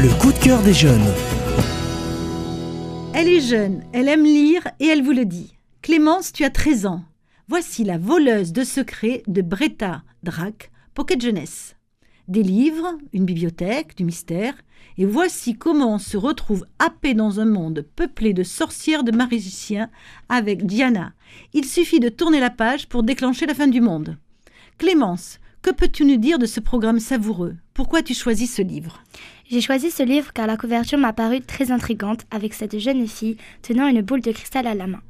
Le coup de cœur des jeunes. Elle est jeune, elle aime lire et elle vous le dit. Clémence, tu as 13 ans. Voici la voleuse de secrets de Bretta Drac, Pocket Jeunesse. Des livres, une bibliothèque, du mystère, et voici comment on se retrouve happé dans un monde peuplé de sorcières, de magiciens, avec Diana. Il suffit de tourner la page pour déclencher la fin du monde. Clémence, que peux-tu nous dire de ce programme savoureux? Pourquoi tu choisis ce livre? J'ai choisi ce livre car la couverture m'a paru très intrigante avec cette jeune fille tenant une boule de cristal à la main.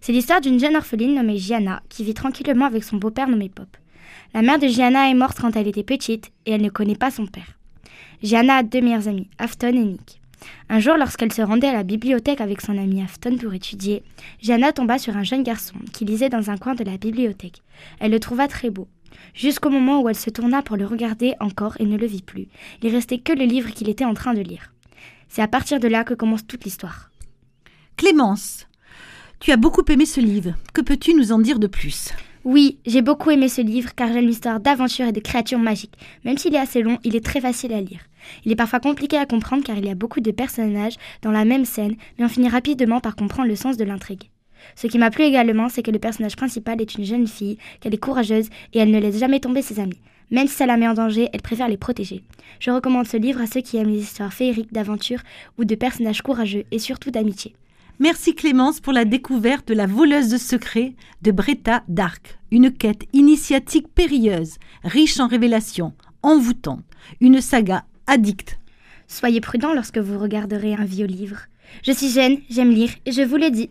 C'est l'histoire d'une jeune orpheline nommée Gianna qui vit tranquillement avec son beau-père nommé Pop. La mère de Gianna est morte quand elle était petite et elle ne connaît pas son père. Gianna a deux meilleurs amis, Afton et Nick. Un jour, lorsqu'elle se rendait à la bibliothèque avec son ami Afton pour étudier, Gianna tomba sur un jeune garçon qui lisait dans un coin de la bibliothèque. Elle le trouva très beau. Jusqu'au moment où elle se tourna pour le regarder encore et ne le vit plus. Il restait que le livre qu'il était en train de lire. C'est à partir de là que commence toute l'histoire. Clémence, tu as beaucoup aimé ce livre. Que peux-tu nous en dire de plus? Oui, j'ai beaucoup aimé ce livre car j'aime l'histoire d'aventures et de créatures magiques. Même s'il est assez long, il est très facile à lire. Il est parfois compliqué à comprendre car il y a beaucoup de personnages dans la même scène, mais on finit rapidement par comprendre le sens de l'intrigue. Ce qui m'a plu également, c'est que le personnage principal est une jeune fille, qu'elle est courageuse et elle ne laisse jamais tomber ses amis. Même si ça la met en danger, elle préfère les protéger. Je recommande ce livre à ceux qui aiment les histoires féeriques d'aventure ou de personnages courageux et surtout d'amitié. Merci Clémence pour la découverte de la voleuse de secrets de Bretta d'Arc. Une quête initiatique périlleuse, riche en révélations, envoûtante. Une saga addict. Soyez prudent lorsque vous regarderez un vieux livre. Je suis jeune, j'aime lire et je vous le dis.